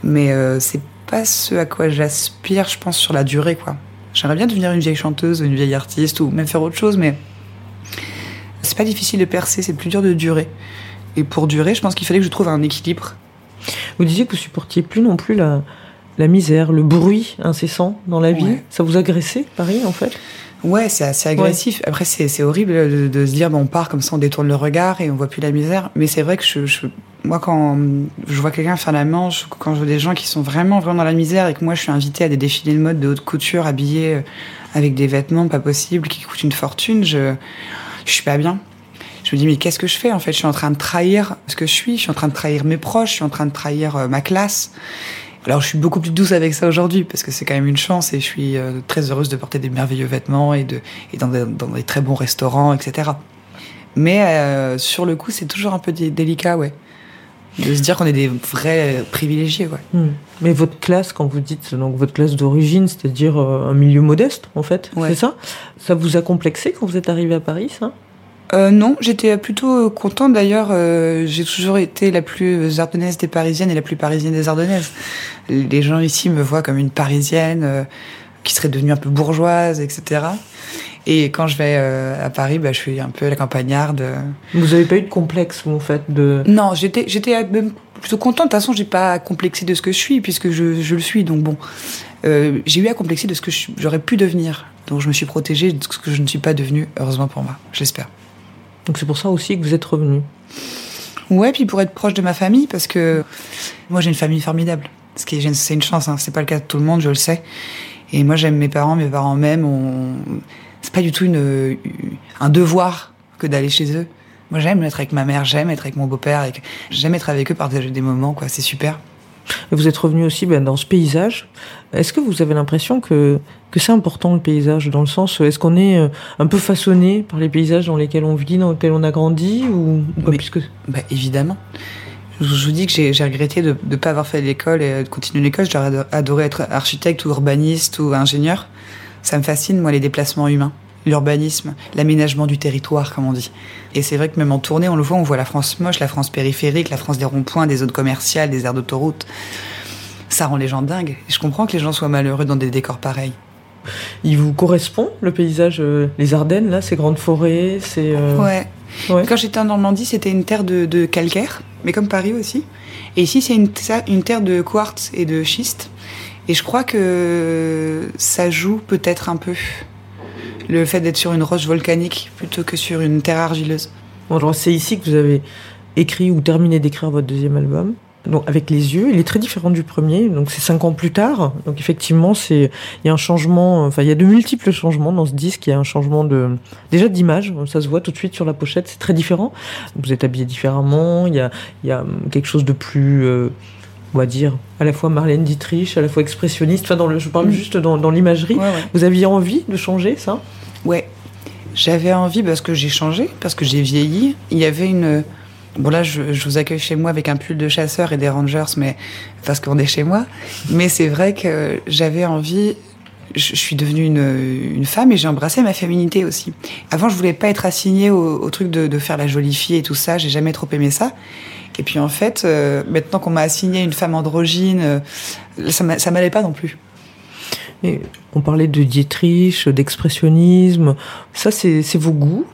[SPEAKER 3] mais euh, c'est pas ce à quoi j'aspire, je pense, sur la durée quoi. J'aimerais bien devenir une vieille chanteuse, une vieille artiste ou même faire autre chose, mais c'est pas difficile de percer, c'est plus dur de durer. Et pour durer, je pense qu'il fallait que je trouve un équilibre.
[SPEAKER 1] Vous disiez que vous supportiez plus non plus la, la misère, le bruit incessant dans la vie.
[SPEAKER 3] Ouais.
[SPEAKER 1] Ça vous agressait, Paris, en fait?
[SPEAKER 3] Ouais, c'est assez agressif. Après, c'est c'est horrible de, de se dire, bon, on part comme ça, on détourne le regard et on voit plus la misère. Mais c'est vrai que je, je- moi, quand je vois quelqu'un faire la manche, quand je vois des gens qui sont vraiment, vraiment dans la misère et que moi, je suis invitée à des défilés de mode de haute couture, habillée euh, avec des vêtements pas possibles, qui coûtent une fortune, je, je suis pas bien. Je me dis, mais qu'est-ce que je fais En fait, je suis en train de trahir ce que je suis, je suis en train de trahir mes proches, je suis en train de trahir euh, ma classe. Alors, je suis beaucoup plus douce avec ça aujourd'hui, parce que c'est quand même une chance et je suis euh, très heureuse de porter des merveilleux vêtements et, de, et dans, des, dans des très bons restaurants, etc. Mais euh, sur le coup, c'est toujours un peu dé- délicat, ouais. De se dire qu'on est des vrais privilégiés, ouais.
[SPEAKER 1] Hmm. Mais votre classe, quand vous dites donc votre classe d'origine, c'est-à-dire euh, un milieu modeste, en fait,
[SPEAKER 3] Ouais.
[SPEAKER 1] c'est ça? Ça vous a complexé quand vous êtes arrivé à Paris, ça?
[SPEAKER 3] Euh, non, j'étais plutôt euh, contente d'ailleurs. euh, j'ai toujours été la plus ardennaise des Parisiennes et la plus parisienne des Ardennaises. Les gens ici me voient comme une Parisienne euh, qui serait devenue un peu bourgeoise, etc. Et quand je vais euh, à Paris, bah, je suis un peu la campagnarde.
[SPEAKER 1] Vous n'avez pas eu de complexe, vous, en fait, de...
[SPEAKER 3] Non, j'étais, j'étais même plutôt contente. De toute façon, j'ai pas à complexer de ce que je suis puisque je, je le suis. Donc bon, Euh, j'ai eu à complexer de ce que j'aurais pu devenir. Donc je me suis protégée de ce que je ne suis pas devenue. Heureusement pour moi, j'espère.
[SPEAKER 1] Donc c'est pour ça aussi que vous êtes revenu.
[SPEAKER 3] Ouais, puis pour être proche de ma famille, parce que moi j'ai une famille formidable. Ce qui est, c'est une chance, hein. c'est pas le cas de tout le monde, je le sais. Et moi j'aime mes parents, mes parents m'aiment. On... C'est pas du tout une, un devoir que d'aller chez eux. Moi j'aime être avec ma mère, j'aime être avec mon beau-père, j'aime être avec eux, partager des moments, quoi. C'est super.
[SPEAKER 1] Et vous êtes revenu aussi ben, dans ce paysage. Est-ce que vous avez l'impression que, que c'est important le paysage Dans le sens, est-ce qu'on est euh, un peu façonné par les paysages dans lesquels on vit, dans lesquels on a grandi ou, ou pas
[SPEAKER 3] Mais-
[SPEAKER 1] puisque...
[SPEAKER 3] Bah, évidemment. Je je vous dis que j'ai regretté de ne pas avoir fait l'école et de continuer l'école. J'aurais ado- adoré être architecte ou urbaniste ou ingénieur. Ça me fascine, moi, les déplacements humains, l'urbanisme, l'aménagement du territoire, comme on dit. Et c'est vrai que même en tournée, on le voit, on voit la France moche, la France périphérique, la France des ronds-points, des zones commerciales, des aires d'autoroute. Ça rend les gens dingues. Et je comprends que les gens soient malheureux dans des décors pareils.
[SPEAKER 1] Il vous correspond, le paysage, euh, les Ardennes, là, ces grandes forêts, ces... euh,
[SPEAKER 3] Ouais.
[SPEAKER 1] ouais.
[SPEAKER 3] Quand j'étais en Normandie, c'était une terre de, de calcaire, mais comme Paris aussi. Et ici, c'est une terre de quartz et de schiste. Et je crois que ça joue peut-être un peu le fait d'être sur une roche volcanique plutôt que sur une terre argileuse.
[SPEAKER 1] Bon, c'est ici que vous avez écrit ou terminé d'écrire votre deuxième album. Donc, avec les yeux, il est très différent du premier. Donc, c'est cinq ans plus tard. Donc, effectivement, c'est il y a un changement. Enfin, il y a de multiples changements dans ce disque. Il y a un changement de déjà d'image. Ça se voit tout de suite sur la pochette. C'est très différent. Vous êtes habillé différemment. Il y a il y a quelque chose de plus euh, on va dire à la fois Marlène Dietrich, à la fois expressionniste. Enfin, dans le, je parle
[SPEAKER 3] Mm.
[SPEAKER 1] juste dans, dans l'imagerie.
[SPEAKER 3] Ouais, ouais.
[SPEAKER 1] Vous aviez envie de changer ça?
[SPEAKER 3] Ouais. J'avais envie parce que j'ai changé, parce que j'ai vieilli. Il y avait une. Bon, là, je, je vous accueille chez moi avec un pull de chasseur et des Rangers, mais parce qu'on est chez moi. Mais c'est vrai que j'avais envie. Je, je suis devenue une, une femme et j'ai embrassé ma féminité aussi. Avant, je voulais pas être assignée au, au truc de, de faire la jolie fille et tout ça. J'ai jamais trop aimé ça. Et puis en fait, euh, maintenant qu'on m'a assigné une femme androgyne, euh, ça m'a- ça m'allait pas non plus.
[SPEAKER 1] Et on parlait de Dietrich, d'expressionnisme. Ça, c'est vos goûts?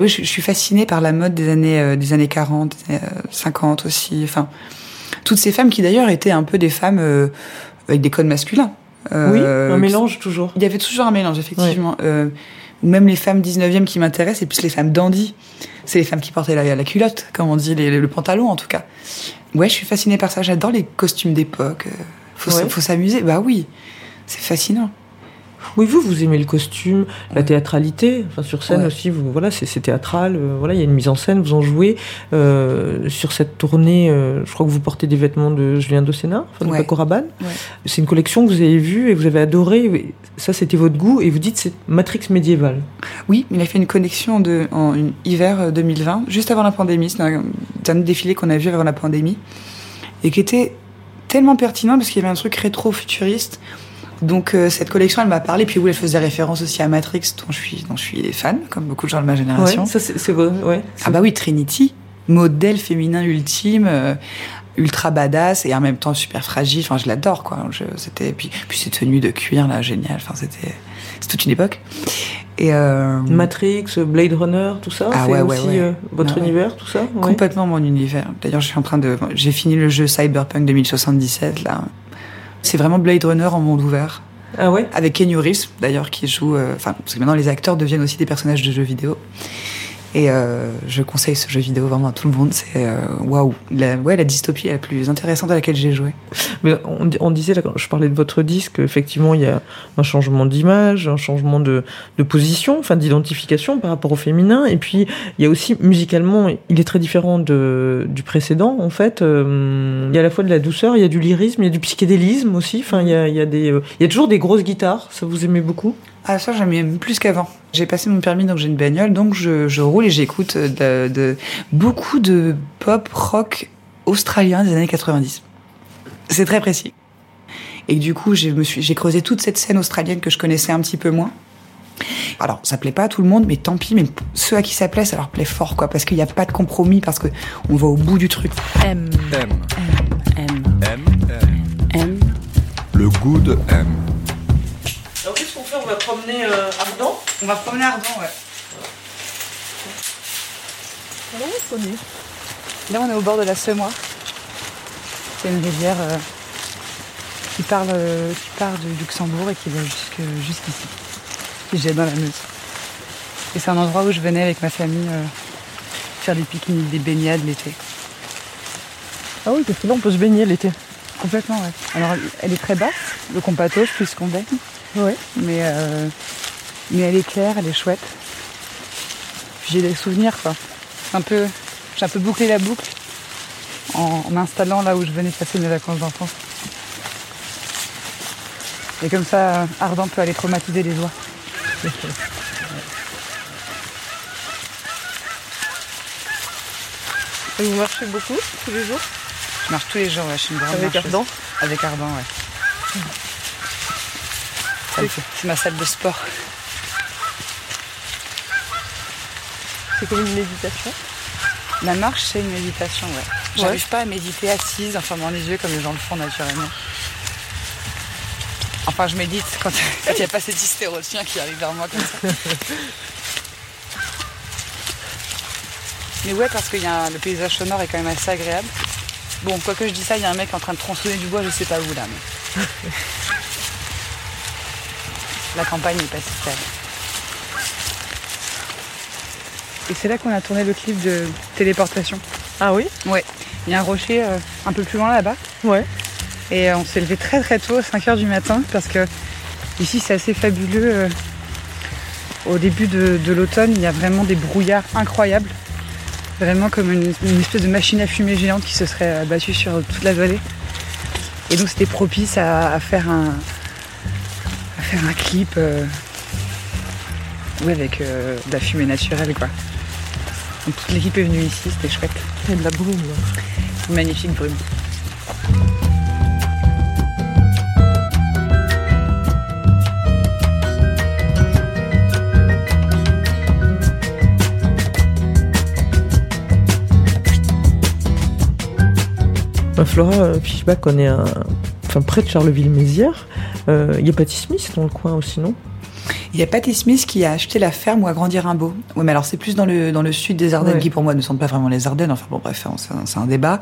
[SPEAKER 3] Oui, je, je suis fascinée par la mode des années, euh, des années 40, des années, euh, 50 aussi. Enfin, toutes ces femmes qui d'ailleurs étaient un peu des femmes avec des codes masculins.
[SPEAKER 1] Oui, un mélange toujours.
[SPEAKER 3] Il y avait toujours un mélange, effectivement. Ou même les femmes 19e qui m'intéressent, et plus les femmes dandy. C'est les femmes qui portaient la, la culotte, comme on dit, les- le pantalon en tout cas. Ouais, je suis fascinée par ça. J'adore les costumes d'époque. Euh, Faut, s-
[SPEAKER 1] Ouais.
[SPEAKER 3] faut s'amuser. Bah oui, c'est fascinant.
[SPEAKER 1] Oui, vous, vous aimez le costume, la théâtralité. Enfin, sur scène
[SPEAKER 3] Ouais.
[SPEAKER 1] aussi, vous, voilà, c'est théâtral. euh, voilà, il y a une mise en scène. Vous en jouez euh, sur cette tournée. euh, je crois que vous portez des vêtements de Julien Dossena, enfin de
[SPEAKER 3] Ouais.
[SPEAKER 1] Paco Rabanne.
[SPEAKER 3] Ouais.
[SPEAKER 1] C'est une collection que vous avez vue et vous avez adoré. Ça, c'était votre goût. Et vous dites c'est Matrix médiévale.
[SPEAKER 3] Oui, il a fait une connexion de, en une- hiver euh, 2020, juste avant la pandémie. C'est un, c'est un défilé qu'on a vu avant la pandémie et qui était tellement pertinent parce qu'il y avait un truc rétro-futuriste. Donc euh, cette collection, elle m'a parlé. Puis oui, elle faisait référence aussi à Matrix, dont je suis, dont je suis fan, comme beaucoup de gens de ma génération.
[SPEAKER 1] Ouais, ça, c'est votre- ouais,
[SPEAKER 3] Ah bah oui, Trinity, modèle féminin ultime, euh, ultra badass et en même temps super fragile. Enfin, je l'adore, quoi. Je, c'était puis puis ces tenues de cuir là, génial. Enfin, c'était c'est toute une époque. Et euh,
[SPEAKER 1] Matrix, Blade Runner, tout ça.
[SPEAKER 3] Ah
[SPEAKER 1] c'est
[SPEAKER 3] ouais, ouais,
[SPEAKER 1] aussi
[SPEAKER 3] ouais.
[SPEAKER 1] euh, votre
[SPEAKER 3] Ah ouais.
[SPEAKER 1] univers, tout ça.
[SPEAKER 3] complètement mon univers. D'ailleurs, je suis en train de, j'ai fini le jeu Cyberpunk 2077 là. C'est vraiment Blade Runner en monde ouvert.
[SPEAKER 1] Ah ouais?
[SPEAKER 3] Avec Keanu Reeves, d'ailleurs, qui joue. euh, Enfin, parce que maintenant les acteurs deviennent aussi des personnages de jeux vidéo. Et euh, je conseille ce jeu vidéo vraiment à tout le monde. C'est euh, waouh, la, ouais, la dystopie la plus intéressante à laquelle j'ai joué.
[SPEAKER 1] Mais on, disait, quand je parlais de votre disque, effectivement, il y a un changement d'image, un changement de, position, enfin d'identification par rapport au féminin. Et puis, il y a aussi, musicalement, il est très différent du précédent, en fait. Euh, il y a à la fois de la douceur, il y a du lyrisme, il y a du psychédélisme aussi. Enfin, il y a, des, il y a toujours des grosses guitares. Ça vous aimez beaucoup?
[SPEAKER 3] Ah ça j'aime même plus qu'avant. J'ai passé mon permis donc j'ai une bagnole donc je, je roule et j'écoute de, de- beaucoup de pop rock australien des années 90. C'est très précis. Et du coup je me suis j'ai creusé toute cette scène australienne que je connaissais un petit peu moins. Alors ça plaît pas à tout le monde mais tant pis mais ceux à qui ça plaît ça leur plaît fort quoi parce qu'il n'y a pas de compromis parce que on va au bout du truc.
[SPEAKER 4] M,
[SPEAKER 5] M.
[SPEAKER 4] M,
[SPEAKER 5] M. M.
[SPEAKER 4] M.
[SPEAKER 5] Le goût de M.
[SPEAKER 1] Qu'on On va promener Ardent
[SPEAKER 3] On va promener Ardent ouais. Là, on est au bord de la Semois. C'est une rivière euh, qui, parle, euh, qui part du Luxembourg et qui va jusque, jusqu'ici, qui jette dans la Meuse. Et c'est un endroit où je venais avec ma famille euh, faire des pique-niques, des baignades l'été.
[SPEAKER 1] Ah oui, parce que là, on peut se baigner l'été.
[SPEAKER 3] Complètement, ouais. Alors, elle est très basse, le compatoche, puisqu'on baigne.
[SPEAKER 1] Ouais.
[SPEAKER 3] Mais, euh, mais elle est claire, elle est chouette. J'ai des souvenirs, quoi. Un peu, j'ai un peu bouclé la boucle en m'installant là où je venais passer mes vacances d'enfance. Et comme ça, Ardent peut aller traumatiser les oies.
[SPEAKER 1] Et vous marchez beaucoup tous les jours?
[SPEAKER 3] Je marche tous les jours, ouais, je suis une grande
[SPEAKER 1] Avec
[SPEAKER 3] marcheuse.
[SPEAKER 1] Ardent?
[SPEAKER 3] Avec Ardent, ouais. Fait- C'est ma salle de sport.
[SPEAKER 1] C'est comme une méditation
[SPEAKER 3] La marche, c'est une méditation, ouais. J'arrive pas à méditer assise en fermant les yeux comme les gens le font naturellement. Enfin, je médite quand il n'y a pas cet hystérotien qui arrive vers moi comme ça. Mais ouais, parce que y a un- le paysage sonore est quand même assez agréable. Bon, quoi que je dis ça, il y a un mec en train de tronçonner du bois, je sais pas où là. Mais... La campagne est pas si calme. Et c'est là qu'on a tourné le clip de téléportation.
[SPEAKER 1] Ah oui?
[SPEAKER 3] Ouais. Il y a un rocher euh, un peu plus loin là-bas.
[SPEAKER 1] Ouais.
[SPEAKER 3] Et euh, on s'est levé très très tôt, à 5h du matin, parce que ici c'est assez fabuleux. euh. Au début de, de l'automne, il y a vraiment des brouillards incroyables. Vraiment comme une, une espèce de machine à fumer géante qui se serait battue sur toute la vallée. Et donc c'était propice à, à faire un faire un clip euh, ouais, avec euh, de la fumée naturelle quoi. Donc toute l'équipe est venue ici, c'était chouette.
[SPEAKER 1] Il y a de la brume. là.
[SPEAKER 3] Une magnifique brume.
[SPEAKER 1] Bah, Flora euh, Fischbach, on est à- enfin, près de Charleville-Mézières. Euh, Il y a Patty Smith dans le coin aussi, non?
[SPEAKER 3] Il y a Patty Smith qui a acheté la ferme où agrandir un beau. Oui, mais alors c'est plus dans le, dans le sud des Ardennes,
[SPEAKER 1] Ouais.
[SPEAKER 3] qui pour moi ne sont pas vraiment les Ardennes. Enfin bon, bref, c'est un, c'est un débat.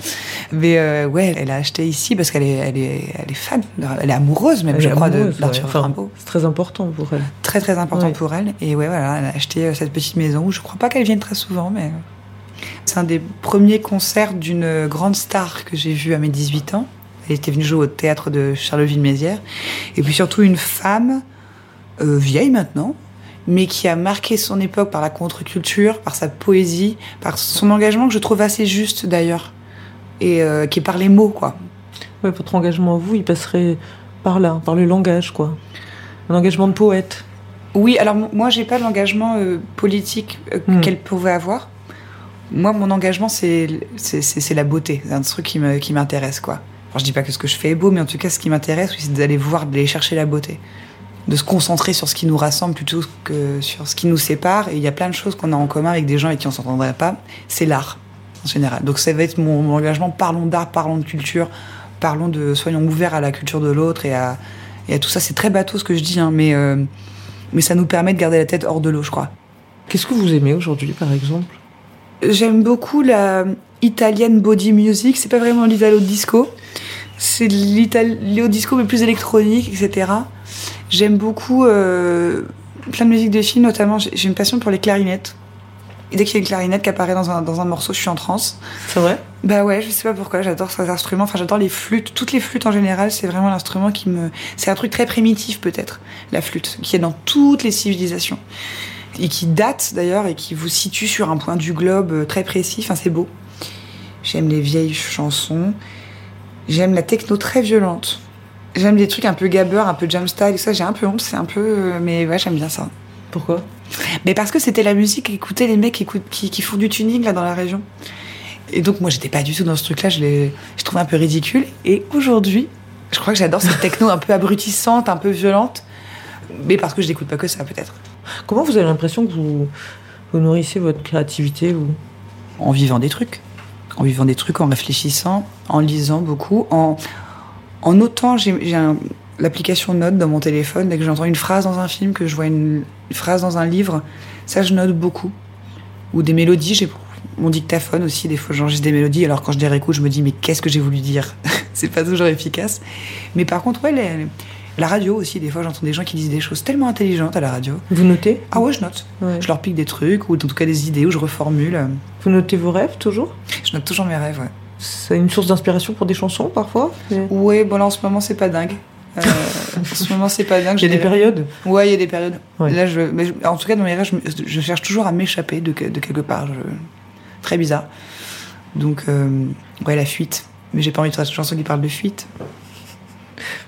[SPEAKER 3] Mais euh, ouais, elle a acheté ici parce qu'elle est, elle est, elle est fan, elle est amoureuse même,
[SPEAKER 1] Elle
[SPEAKER 3] je crois, d'Arthur
[SPEAKER 1] ouais. Enfin,
[SPEAKER 3] Rimbaud.
[SPEAKER 1] C'est très important pour elle.
[SPEAKER 3] Très très important
[SPEAKER 1] Ouais.
[SPEAKER 3] pour elle. Et ouais, voilà, elle a acheté euh, cette petite maison où je crois pas qu'elle vienne très souvent, mais euh, c'est un des premiers concerts d'une grande star que j'ai vu à mes 18 ans. Elle était venue jouer au théâtre de Charleville-Mézières. Et puis surtout une femme euh, vieille maintenant, mais qui a marqué son époque par la contre-culture, par sa poésie, par son engagement que je trouve assez juste d'ailleurs, et euh, qui est par les mots, quoi.
[SPEAKER 1] Ouais, votre engagement à vous, il passerait par là, par le langage, quoi. Un engagement de poète.
[SPEAKER 3] Oui, alors moi, j'ai pas l'engagement euh, politique euh,
[SPEAKER 1] Hmm.
[SPEAKER 3] qu'elle pouvait avoir. Moi, mon engagement, c'est la beauté. C'est un truc qui m'intéresse, quoi. Alors, je dis pas que ce que je fais est beau, mais en tout cas, ce qui m'intéresse, oui, c'est d'aller voir, d'aller chercher la beauté. De se concentrer sur ce qui nous rassemble plutôt que sur ce qui nous sépare. Et il y a plein de choses qu'on a en commun avec des gens avec qui on s'entendrait pas. C'est l'art, en général. Donc, ça va être mon, mon engagement. Parlons d'art, parlons de culture, parlons de. Soyons ouverts à la culture de l'autre et à, et à tout ça. C'est très bateau ce que je dis, hein, mais. euh, mais ça nous permet de garder la tête hors de l'eau, je crois.
[SPEAKER 1] Qu'est-ce que vous aimez aujourd'hui, par exemple?
[SPEAKER 3] J'aime beaucoup la italienne body music. C'est pas vraiment l'italo disco. C'est de l'italo disco mais plus électronique, etc. J'aime beaucoup euh, plein de musique de films, notamment j'ai j'ai une passion pour les clarinettes. Et dès qu'il y a une clarinette qui apparaît dans un, dans un morceau, je suis en transe.
[SPEAKER 1] C'est vrai?
[SPEAKER 3] Bah ouais, je sais pas pourquoi, j'adore ces instruments. Enfin, j'adore les flûtes. Toutes les flûtes en général, c'est vraiment l'instrument qui me. C'est un truc très primitif peut-être, la flûte, qui est dans toutes les civilisations. Et qui date d'ailleurs et qui vous situe sur un point du globe euh, très précis. Enfin, c'est beau. J'aime les vieilles chansons. J'aime la techno très violente. J'aime des trucs un peu gabber, un peu jam style. et Ça, j'ai un peu honte, c'est un peu. euh, Mais ouais, j'aime bien ça.
[SPEAKER 1] Pourquoi?
[SPEAKER 3] Mais parce que c'était la musique qu'écoutaient les mecs qui, qui, qui font du tuning là dans la région. Et donc moi j'étais pas du tout dans ce truc-là, je, l'ai- je trouvais un peu ridicule. Et aujourd'hui, je crois que j'adore cette techno un peu abrutissante, un peu violente. Mais parce que je n'écoute pas que ça peut-être.
[SPEAKER 1] Comment vous avez l'impression que vous, vous nourrissez votre créativité vous?
[SPEAKER 3] En vivant des trucs. En vivant des trucs, en réfléchissant, en lisant beaucoup, en, en notant. J'ai l'application Note dans mon téléphone. Dès que j'entends une phrase dans un film, que je vois une, une phrase dans un livre, ça je note beaucoup. Ou des mélodies, j'ai mon dictaphone aussi, des fois j'enregistre des mélodies, alors quand je les réécoute, je me dis mais qu'est-ce que j'ai voulu dire? C'est pas toujours efficace. Mais par contre, ouais, les- la radio aussi, des fois j'entends des gens qui disent des choses tellement intelligentes à la radio.
[SPEAKER 1] Vous notez?
[SPEAKER 3] Ah ouais, je note.
[SPEAKER 1] Ouais.
[SPEAKER 3] Je leur pique des trucs, ou en tout cas des idées, ou je reformule.
[SPEAKER 1] Vous notez vos rêves toujours?
[SPEAKER 3] Je note toujours mes rêves, ouais.
[SPEAKER 1] C'est une source d'inspiration pour des chansons parfois? Il
[SPEAKER 3] Ouais, bon là en ce moment c'est pas dingue. Euh, en ce moment c'est pas dingue.
[SPEAKER 1] y a des périodes?
[SPEAKER 3] Ouais, il y a des périodes.
[SPEAKER 1] Ouais.
[SPEAKER 3] Là, je, mais je- en tout cas, dans mes rêves, je, cherche toujours à m'échapper de, que- de quelque part. Très bizarre. Donc, euh, ouais, la fuite. Mais j'ai pas envie de faire une chanson qui parle de fuite.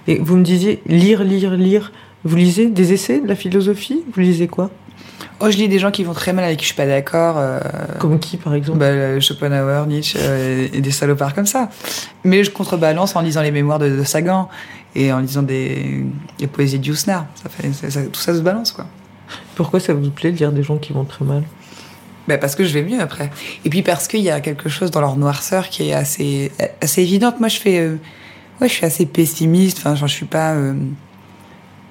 [SPEAKER 1] Et vous me disiez lire, lire, lire. Vous lisez des essais, de la philosophie? Vous lisez quoi?
[SPEAKER 3] Oh, je lis des gens qui vont très mal avec qui je suis pas d'accord. euh,
[SPEAKER 1] Comme qui, par exemple?
[SPEAKER 3] bah, euh, Schopenhauer, Nietzsche euh, et des salopards comme ça. Mais je contrebalance en lisant les mémoires de, de Sagan et en lisant des, des poésies de Yousnar. Ça fait, ça- ça- tout ça se balance, quoi.
[SPEAKER 1] Pourquoi ça vous plaît de lire des gens qui vont très mal?
[SPEAKER 3] Bah, parce que je vais mieux après. Et puis parce qu'il y a quelque chose dans leur noirceur qui est assez, assez évidente. Moi, je fais, ouais, je suis assez pessimiste. Enfin, genre, je suis pas. euh,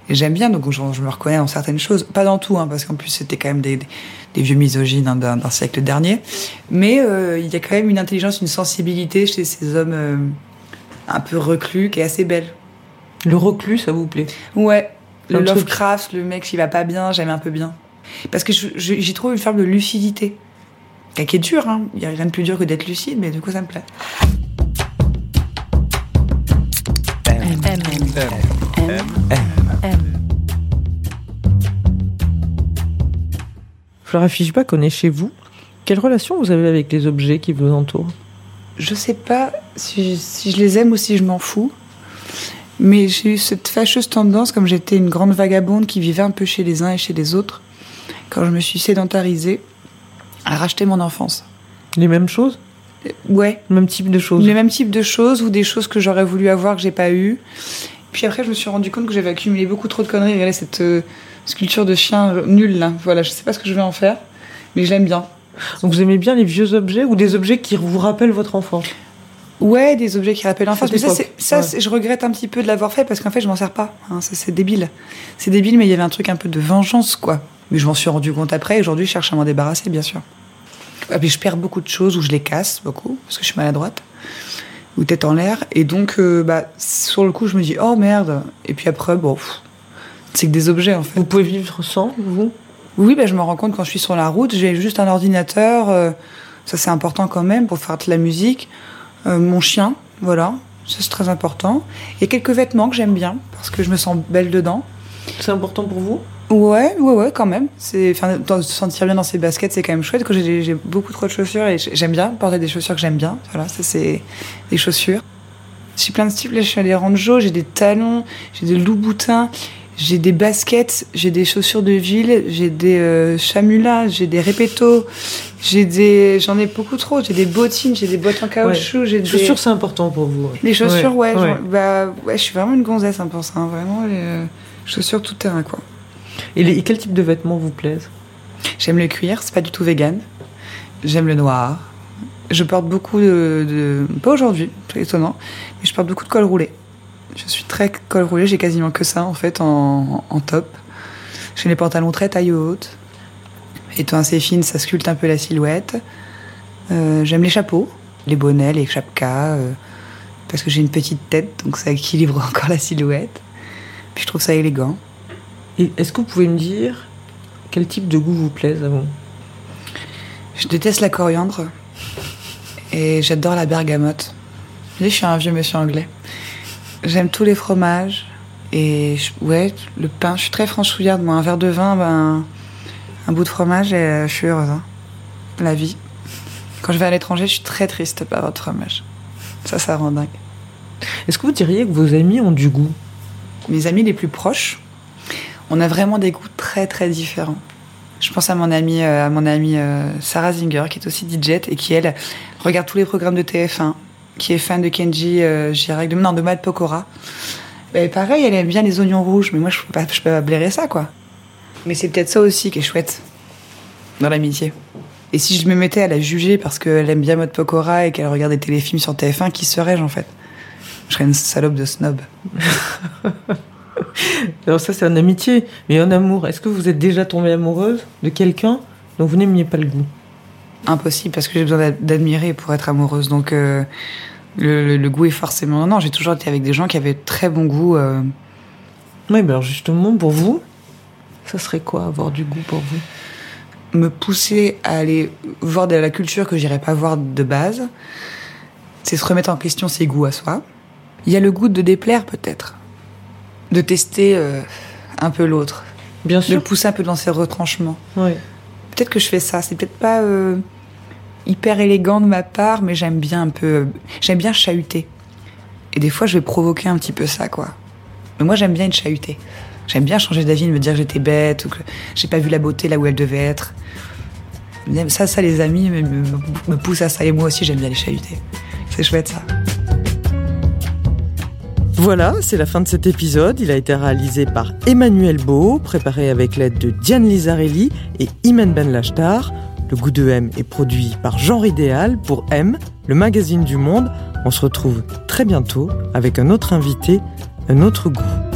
[SPEAKER 3] J'aime bien, donc je, je me reconnais dans certaines choses. Pas dans tout, hein, parce qu'en plus c'était quand même des, des, des vieux misogynes hein, d'un siècle dernier. Mais euh, il y a quand même une intelligence, une sensibilité chez ces hommes euh, un peu reclus qui est assez belle.
[SPEAKER 1] Le reclus, ça vous plaît?
[SPEAKER 3] Ouais, le
[SPEAKER 1] truc.
[SPEAKER 3] Lovecraft, le mec qui va pas bien, j'aime un peu bien. Parce que j'y trouve une forme de lucidité. Qui est dure, hein. Il y a rien de plus dur que d'être lucide, mais du coup ça me plaît.
[SPEAKER 4] M, M, M.
[SPEAKER 1] Flora Fischbach, on est chez vous. Quelle relation vous avez avec les objets qui vous entourent?
[SPEAKER 3] Je sais pas si je, si je les aime ou si je m'en fous. Mais j'ai eu cette fâcheuse tendance, comme j'étais une grande vagabonde qui vivait un peu chez les uns et chez les autres, quand je me suis sédentarisée, à racheter mon enfance.
[SPEAKER 1] Les mêmes choses?
[SPEAKER 3] Ouais,
[SPEAKER 1] Le même type de choses?
[SPEAKER 3] Le même type de choses ou des choses que j'aurais voulu avoir que j'ai pas eu. Puis après, je me suis rendu compte que j'avais accumulé beaucoup trop de conneries. Regardez cette euh, sculpture de chien euh, nulle là. Voilà, je sais pas ce que je vais en faire, mais je l'aime bien.
[SPEAKER 1] Donc vous aimez bien les vieux objets ou des objets qui vous rappellent votre enfance
[SPEAKER 3] Ouais, des objets qui rappellent l'enfance. Mais ça,
[SPEAKER 1] ouais.
[SPEAKER 3] je regrette un petit peu de l'avoir fait parce qu'en fait, je m'en sers pas. hein. C'est débile. C'est débile, mais il y avait un truc un peu de vengeance, quoi. Mais je m'en suis rendu compte après. et Aujourd'hui, je cherche à m'en débarrasser, bien sûr. Et puis, je perds beaucoup de choses ou je les casse beaucoup parce que je suis maladroite ou tête en l'air. Et donc, euh, bah, sur le coup, je me dis, oh merde. Et puis après, bon, c'est que des objets, en fait.
[SPEAKER 1] Vous pouvez vivre sans, vous?
[SPEAKER 3] Oui, bah, je me rends compte quand je suis sur la route, j'ai juste un ordinateur, euh, ça c'est important quand même pour faire de la musique, euh, mon chien, voilà, ça c'est très important, et quelques vêtements que j'aime bien parce que je me sens belle dedans.
[SPEAKER 1] C'est important pour vous?
[SPEAKER 3] Ouais, ouais, ouais, quand même. C'est, enfin, se sentir bien dans ses baskets, c'est quand même chouette. Que j'ai, j'ai beaucoup trop de chaussures et j'aime bien porter des chaussures que j'aime bien. Voilà, ça c'est des chaussures. J'ai plein de styles. Là, je suis allée Ranjo, j'ai des talons, j'ai des loups-boutins, j'ai des baskets, j'ai des chaussures de ville, j'ai des euh, chamulas, j'ai des répétos, j'ai des, j'en ai beaucoup trop. J'ai des bottines, j'ai des bottes en caoutchouc, j'ai
[SPEAKER 1] Les
[SPEAKER 3] des
[SPEAKER 1] chaussures, c'est important pour vous. ouais.
[SPEAKER 3] les chaussures, ouais,
[SPEAKER 1] ouais.
[SPEAKER 3] genre, bah, ouais, je suis vraiment une gonzesse hein, pour ça. hein, vraiment, les euh, chaussures tout terrain, quoi.
[SPEAKER 1] Et, quel type de vêtements vous plaisent?
[SPEAKER 3] J'aime le cuir, c'est pas du tout vegan. J'aime le noir. Je porte beaucoup de, de- pas aujourd'hui, c'est étonnant, mais je porte beaucoup de col roulé. Je suis très col roulé, j'ai quasiment que ça en fait en, en top. J'ai les pantalons très taille haute. Étant assez fine, ça sculpte un peu la silhouette. Euh, J'aime les chapeaux, les bonnets, les chapkas, euh, parce que j'ai une petite tête, donc ça équilibre encore la silhouette. Puis je trouve ça élégant.
[SPEAKER 1] Et est-ce que vous pouvez me dire quel type de goût vous plaise à vous?
[SPEAKER 3] Je déteste la coriandre et j'adore la bergamote. Je dis, je suis un vieux monsieur anglais. J'aime tous les fromages et je- ouais, le pain. Je suis très franchouillarde. Moi, un verre de vin, ben, un bout de fromage et euh, je suis heureuse. hein. La vie. Quand je vais à l'étranger, je suis très triste par votre fromage. Ça, ça rend dingue.
[SPEAKER 1] Est-ce que vous diriez que vos amis ont du goût?
[SPEAKER 3] Mes amis les plus proches, on a vraiment des goûts très très différents. Je pense à mon amie, euh, à mon amie euh, Sarah Zinger, qui est aussi DJ et qui elle regarde tous les programmes de TF1, qui est fan de Kenji euh, Girac, de, non, de Matt Pokora. Ben, pareil, elle aime bien les oignons rouges, mais moi je peux peux pas blairer ça quoi. Mais c'est peut-être ça aussi qui est chouette dans l'amitié. Et si je me mettais à la juger parce qu'elle aime bien Matt Pokora et qu'elle regarde des téléfilms sur TF1, qui serais-je en fait? Je serais une salope de snob.
[SPEAKER 1] Alors ça c'est en amitié, mais en amour, est-ce que vous êtes déjà tombée amoureuse de quelqu'un dont vous n'aimiez pas le goût?
[SPEAKER 3] Impossible parce que j'ai besoin d'ad- d'admirer pour être amoureuse. Donc euh, le, le- le goût est forcément. Non, j'ai toujours été avec des gens qui avaient très bon goût. euh,
[SPEAKER 1] Oui, ben alors justement, pour vous, ça serait quoi avoir du goût pour vous?
[SPEAKER 3] Me pousser à aller voir de la culture que j'irais pas voir de base. C'est se remettre en question ses goûts à soi. Il y a le goût de déplaire peut-être, de tester euh, un peu l'autre,
[SPEAKER 1] Bien
[SPEAKER 3] de
[SPEAKER 1] sûr.
[SPEAKER 3] pousser un peu dans ses retranchements.
[SPEAKER 1] Oui.
[SPEAKER 3] Peut-être que je fais ça. C'est peut-être pas euh, hyper élégant de ma part, mais j'aime bien un peu, j'aime bien chahuter. Et des fois, je vais provoquer un petit peu ça, quoi. Mais moi, j'aime bien être chahuté. J'aime bien changer d'avis, me dire que j'étais bête ou que j'ai pas vu la beauté là où elle devait être. Ça, ça, les amis me, me, me poussent à ça. Et moi aussi, j'aime bien les chahuter. C'est chouette, ça.
[SPEAKER 1] Voilà, c'est la fin de cet épisode. Il a été réalisé par Emmanuel Beau, préparé avec l'aide de Diane Lizarelli et Imen Ben Lachtar. Le goût de M est produit par Genre Idéal pour M, le magazine du monde. On se retrouve très bientôt avec un autre invité, un autre goût.